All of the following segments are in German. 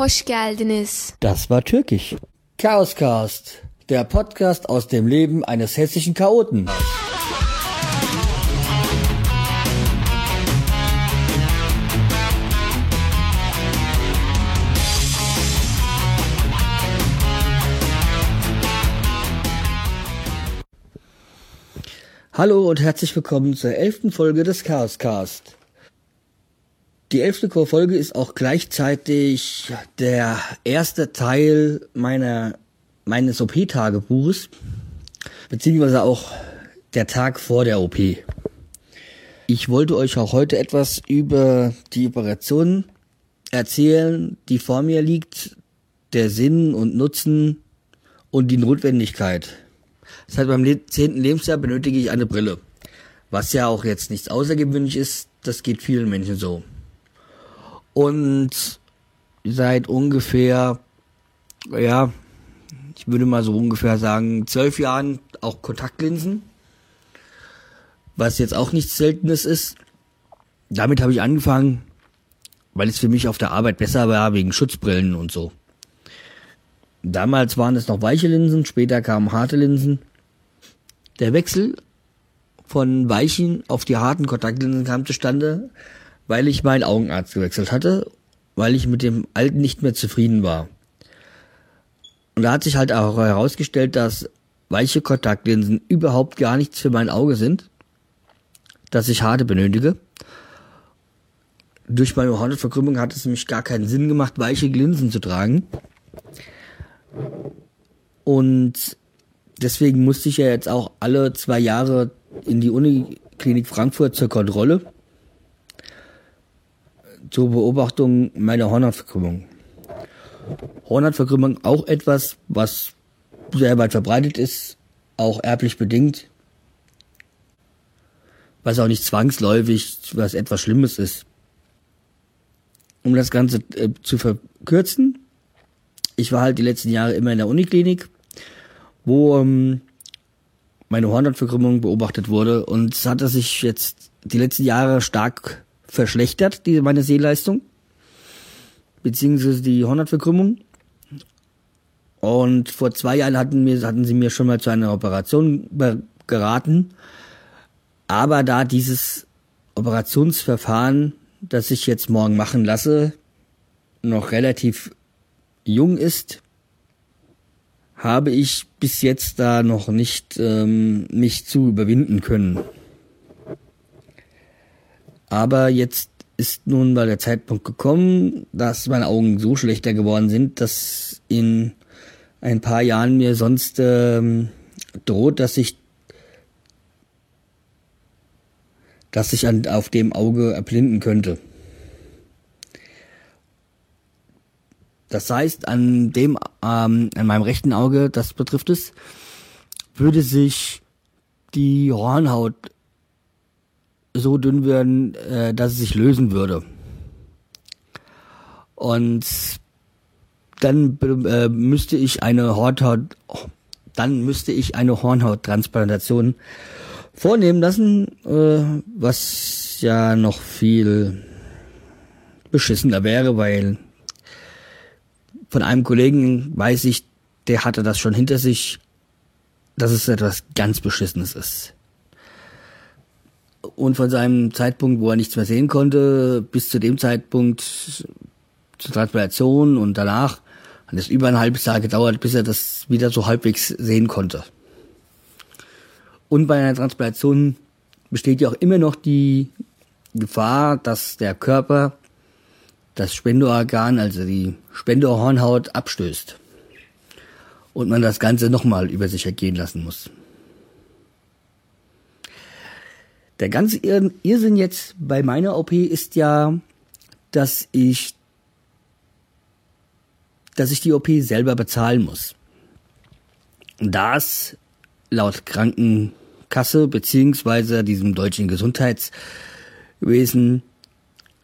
Hoş geldiniz. Das war türkisch. Chaoscast, der Podcast aus dem Leben eines hessischen Chaoten. Hallo und herzlich willkommen zur elften Folge des Chaoscast. Die elfte Folge ist auch gleichzeitig der erste Teil meiner meines OP-Tagebuches, beziehungsweise auch der Tag vor der OP. Ich wollte euch auch heute etwas über die Operation erzählen, die vor mir liegt, der Sinn und Nutzen und die Notwendigkeit. Seit meinem zehnten Lebensjahr benötige ich eine Brille. Was ja auch jetzt nichts außergewöhnlich ist, das geht vielen Menschen so. Und seit ungefähr, ja, ich würde mal so ungefähr sagen, zwölf Jahren auch Kontaktlinsen. Was jetzt auch nichts Seltenes ist. Damit habe ich angefangen, weil es für mich auf der Arbeit besser war, wegen Schutzbrillen und so. Damals waren es noch weiche Linsen, später kamen harte Linsen. Der Wechsel von weichen auf die harten Kontaktlinsen kam zustande, weil ich meinen Augenarzt gewechselt hatte, weil ich mit dem alten nicht mehr zufrieden war. Und da hat sich halt auch herausgestellt, dass weiche Kontaktlinsen überhaupt gar nichts für mein Auge sind, dass ich harte benötige. Durch meine Hornhautverkrümmung hat es nämlich gar keinen Sinn gemacht, weiche Linsen zu tragen. Und deswegen musste ich ja jetzt auch alle zwei Jahre in die Uniklinik Frankfurt zur Kontrolle, zur Beobachtung meiner Hornhautverkrümmung. Hornhautverkrümmung auch etwas, was sehr weit verbreitet ist, auch erblich bedingt, was auch nicht zwangsläufig was etwas Schlimmes ist. Um das Ganze äh, zu verkürzen, ich war halt die letzten Jahre immer in der Uniklinik wo ähm, meine Hornhautverkrümmung beobachtet wurde und es hatte sich jetzt die letzten Jahre stark verschlechtert, diese meine Sehleistung, beziehungsweise die Hornhautverkrümmung. Und vor zwei Jahren hatten, mir, hatten sie mir schon mal zu einer Operation geraten. Aber da dieses Operationsverfahren, das ich jetzt morgen machen lasse, noch relativ jung ist, habe ich bis jetzt da noch nicht ähm, mich zu überwinden können. Aber jetzt ist nun mal der Zeitpunkt gekommen, dass meine Augen so schlechter geworden sind, dass in ein paar Jahren mir sonst ähm, droht, dass ich dass ich an, auf dem Auge erblinden könnte. Das heißt, an dem, ähm, an meinem rechten Auge, das betrifft es, würde sich die Hornhaut so dünn werden, äh, dass es sich lösen würde. Und dann äh, müsste ich eine Hornhaut, dann müsste ich eine Hornhauttransplantation vornehmen lassen, äh, was ja noch viel beschissener wäre, weil von einem Kollegen weiß ich, der hatte das schon hinter sich, dass es etwas ganz Beschissenes ist. Und von seinem Zeitpunkt, wo er nichts mehr sehen konnte, bis zu dem Zeitpunkt zur Transplantation und danach hat es über ein halbes Jahr gedauert, bis er das wieder so halbwegs sehen konnte. Und bei einer Transplantation besteht ja auch immer noch die Gefahr, dass der Körper das Spenderorgan, also die Spenderhornhaut, abstößt. Und man das Ganze nochmal über sich ergehen lassen muss. Der ganze Irrsinn jetzt bei meiner OP ist ja, dass ich, dass ich die OP selber bezahlen muss. Das laut Krankenkasse beziehungsweise diesem deutschen Gesundheitswesen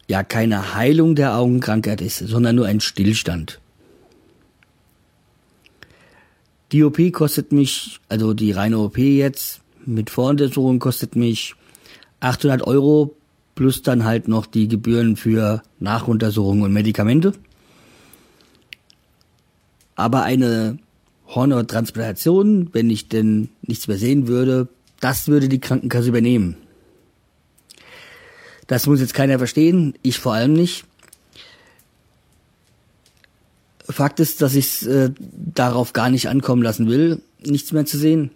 ja keine Heilung der Augenkrankheit ist, sondern nur ein Stillstand. Die OP kostet mich, also die reine OP jetzt mit Voruntersuchung kostet mich 800 Euro plus dann halt noch die Gebühren für Nachuntersuchungen und Medikamente. Aber eine Hornhauttransplantation, wenn ich denn nichts mehr sehen würde, das würde die Krankenkasse übernehmen. Das muss jetzt keiner verstehen, ich vor allem nicht. Fakt ist, dass ich es äh, darauf gar nicht ankommen lassen will, nichts mehr zu sehen.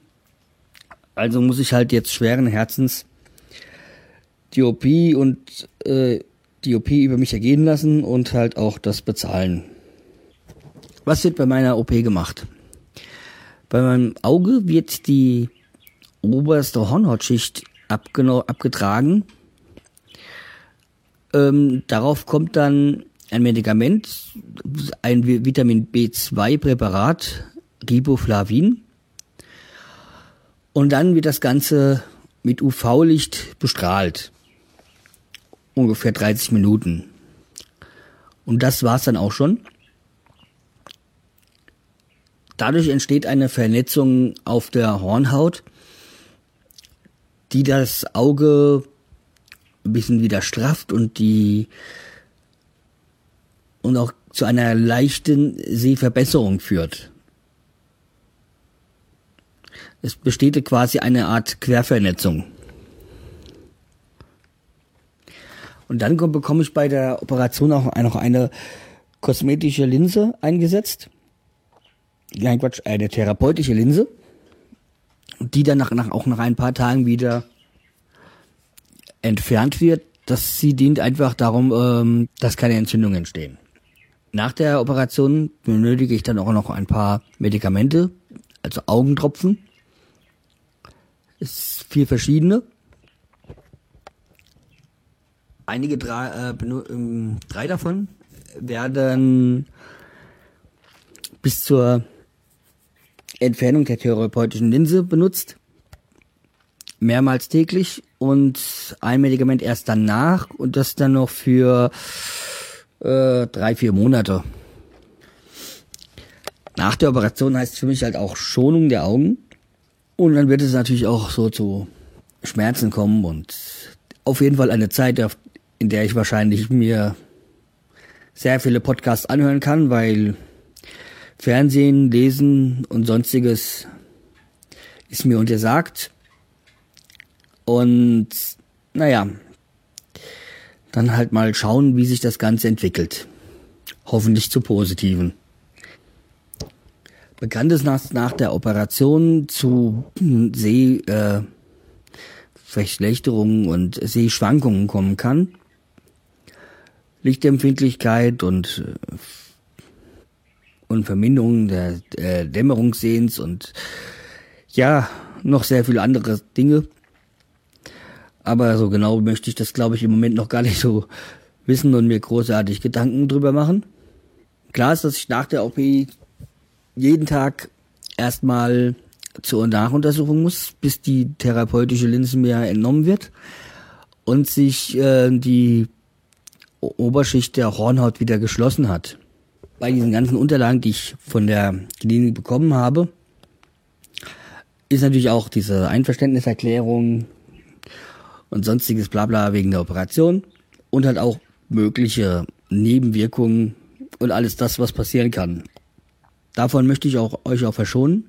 Also muss ich halt jetzt schweren Herzens die OP und äh, die OP über mich ergehen lassen und halt auch das bezahlen. Was wird bei meiner OP gemacht? Bei meinem Auge wird die oberste Hornhautschicht abgetragen. Ähm, darauf kommt dann ein Medikament, ein Vitamin B2-Präparat, Riboflavin. Und dann wird das Ganze mit UV-Licht bestrahlt. Ungefähr 30 Minuten. Und das war's dann auch schon. Dadurch entsteht eine Vernetzung auf der Hornhaut, die das Auge ein bisschen wieder strafft und die und auch zu einer leichten Sehverbesserung führt. Es besteht quasi eine Art Quervernetzung. Und dann bekomme ich bei der Operation auch noch eine kosmetische Linse eingesetzt. Nein, Quatsch, eine therapeutische Linse. Die dann nach, nach, auch nach ein paar Tagen wieder entfernt wird. Das sie dient einfach darum, ähm, dass keine Entzündungen entstehen. Nach der Operation benötige ich dann auch noch ein paar Medikamente, also Augentropfen. Es vier verschiedene. Einige drei, äh, ähm, drei davon werden bis zur Entfernung der therapeutischen Linse benutzt. Mehrmals täglich und ein Medikament erst danach und das dann noch für äh, drei, vier Monate. Nach der Operation heißt es für mich halt auch Schonung der Augen. Und dann wird es natürlich auch so zu Schmerzen kommen und auf jeden Fall eine Zeit, in der ich wahrscheinlich mir sehr viele Podcasts anhören kann, weil Fernsehen, Lesen und sonstiges ist mir untersagt. Und naja, dann halt mal schauen, wie sich das Ganze entwickelt. Hoffentlich zu positiven. Bekannt ist nach, nach der Operation zu Sehverschlechterungen äh, und Sehschwankungen kommen kann. Lichtempfindlichkeit und, äh, und Verminderung der äh, Dämmerungssehens und ja, noch sehr viele andere Dinge. Aber so genau möchte ich das, glaube ich, im Moment noch gar nicht so wissen und mir großartig Gedanken drüber machen. Klar ist, dass ich nach der OP jeden Tag erstmal zur Nachuntersuchung muss, bis die therapeutische Linse mir entnommen wird und sich äh, die Oberschicht der Hornhaut wieder geschlossen hat. Bei diesen ganzen Unterlagen, die ich von der Klinik bekommen habe, ist natürlich auch diese Einverständniserklärung und sonstiges Blabla wegen der Operation und halt auch mögliche Nebenwirkungen und alles das, was passieren kann. Davon möchte ich auch euch auch verschonen.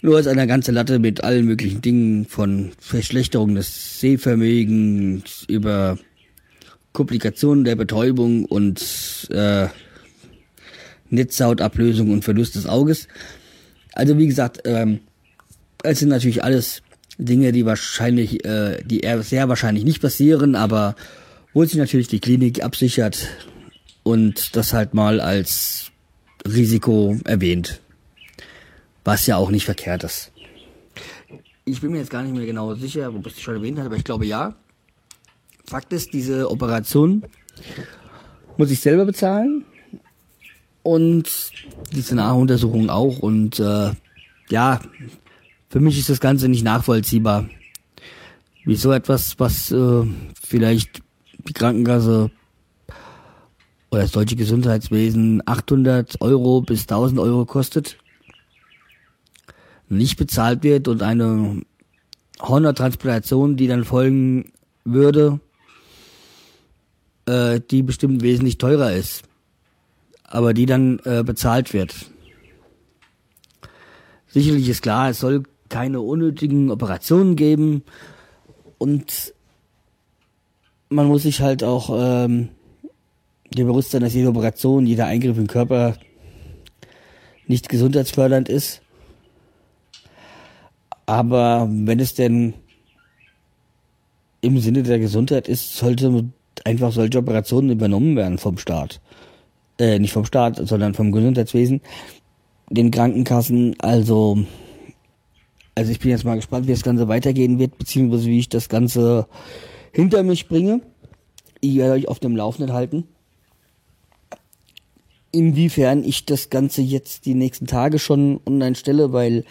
Nur als eine ganze Latte mit allen möglichen Dingen von Verschlechterung des Sehvermögens über Komplikationen der Betäubung und äh, Netzhautablösung und Verlust des Auges. Also wie gesagt, ähm, es sind natürlich alles Dinge, die wahrscheinlich, äh, die eher sehr wahrscheinlich nicht passieren, aber wo sich natürlich die Klinik absichert und das halt mal als Risiko erwähnt. Was ja auch nicht verkehrt ist. Ich bin mir jetzt gar nicht mehr genau sicher, ob ich es schon erwähnt habe, aber ich glaube ja. Fakt ist, diese Operation muss ich selber bezahlen und diese Nachuntersuchung auch und äh, ja, für mich ist das Ganze nicht nachvollziehbar. Wieso etwas, was äh, vielleicht die Krankenkasse oder das deutsche Gesundheitswesen 800 Euro bis 1000 Euro kostet, nicht bezahlt wird und eine Hornertransplantation, die dann folgen würde, äh, die bestimmt wesentlich teurer ist. aber die dann äh, bezahlt wird. Sicherlich ist klar, es soll keine unnötigen Operationen geben und man muss sich halt auch ähm, dir bewusst sein, dass jede Operation, jeder Eingriff im Körper nicht gesundheitsfördernd ist. Aber wenn es denn im Sinne der Gesundheit ist, sollte einfach solche Operationen übernommen werden vom Staat. Äh, nicht vom Staat, sondern vom Gesundheitswesen, den Krankenkassen. Also, also ich bin jetzt mal gespannt, wie das Ganze weitergehen wird, beziehungsweise wie ich das Ganze hinter mich bringe. Ich werde euch auf dem Laufenden halten. Inwiefern ich das Ganze jetzt die nächsten Tage schon online stelle, weil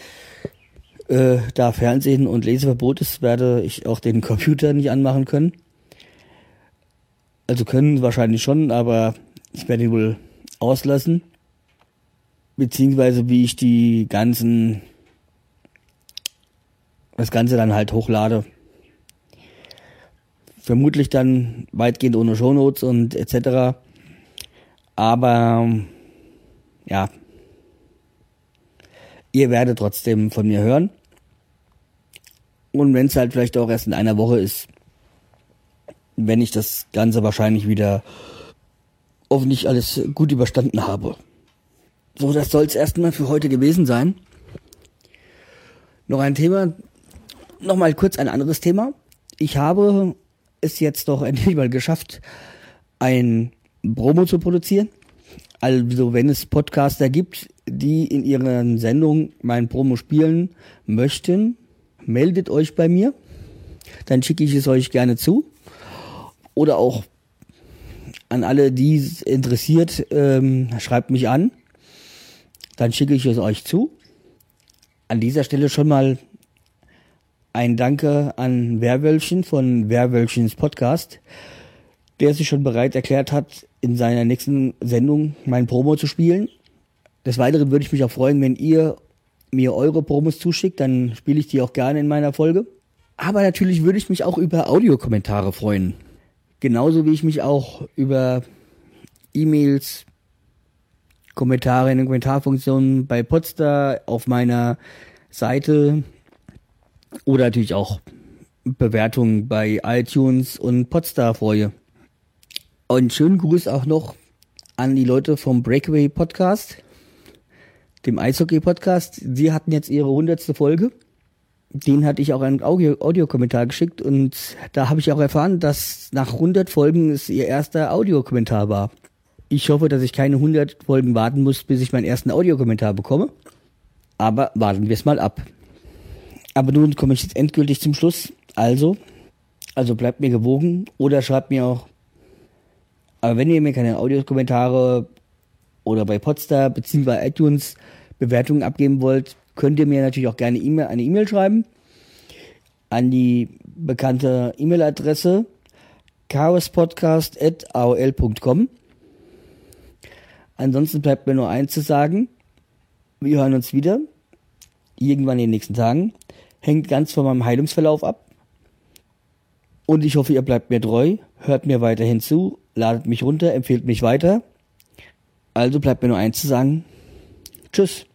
äh, da Fernsehen und Leseverbot ist, werde ich auch den Computer nicht anmachen können. Also können wahrscheinlich schon, aber ich werde ihn wohl auslassen. Beziehungsweise wie ich die ganzen, das Ganze dann halt hochlade. Vermutlich dann weitgehend ohne Shownotes und etc. Aber ja, ihr werdet trotzdem von mir hören. Und wenn es halt vielleicht auch erst in einer Woche ist, wenn ich das Ganze wahrscheinlich wieder hoffentlich alles gut überstanden habe. So, das soll es erstmal für heute gewesen sein. Noch ein Thema, nochmal kurz ein anderes Thema. Ich habe es jetzt doch endlich mal geschafft, ein Promo zu produzieren. Also wenn es Podcaster gibt, die in ihren Sendungen mein Promo spielen möchten, meldet euch bei mir. Dann schicke ich es euch gerne zu. Oder auch an alle, die es interessiert, ähm, schreibt mich an. Dann schicke ich es euch zu. An dieser Stelle schon mal ein Danke an Werwölfchen von Werwölfchens Podcast, der sich schon bereit erklärt hat, in seiner nächsten Sendung mein Promo zu spielen. Des Weiteren würde ich mich auch freuen, wenn ihr mir eure Promos zuschickt, dann spiele ich die auch gerne in meiner Folge. Aber natürlich würde ich mich auch über Audiokommentare freuen. Genauso wie ich mich auch über E-Mails, Kommentare in den Kommentarfunktionen bei Podstar auf meiner Seite oder natürlich auch Bewertungen bei iTunes und Podstar freue. Und schönen Gruß auch noch an die Leute vom Breakaway Podcast dem Eishockey-Podcast. Sie hatten jetzt ihre hundertste Folge. Den hatte ich auch einen Audiokommentar geschickt und da habe ich auch erfahren, dass nach 100 Folgen es ihr erster Audiokommentar war. Ich hoffe, dass ich keine 100 Folgen warten muss, bis ich meinen ersten Audiokommentar bekomme. Aber warten wir es mal ab. Aber nun komme ich jetzt endgültig zum Schluss. Also, also bleibt mir gewogen oder schreibt mir auch. Aber wenn ihr mir keine Audiokommentare oder bei Podstar bzw. iTunes Bewertungen abgeben wollt, könnt ihr mir natürlich auch gerne eine E-Mail schreiben an die bekannte E-Mail-Adresse chaospodcast.aol.com. Ansonsten bleibt mir nur eins zu sagen. Wir hören uns wieder. Irgendwann in den nächsten Tagen. Hängt ganz von meinem Heilungsverlauf ab. Und ich hoffe, ihr bleibt mir treu, hört mir weiterhin zu, ladet mich runter, empfehlt mich weiter. Also bleibt mir nur eins zu sagen. Tschüss.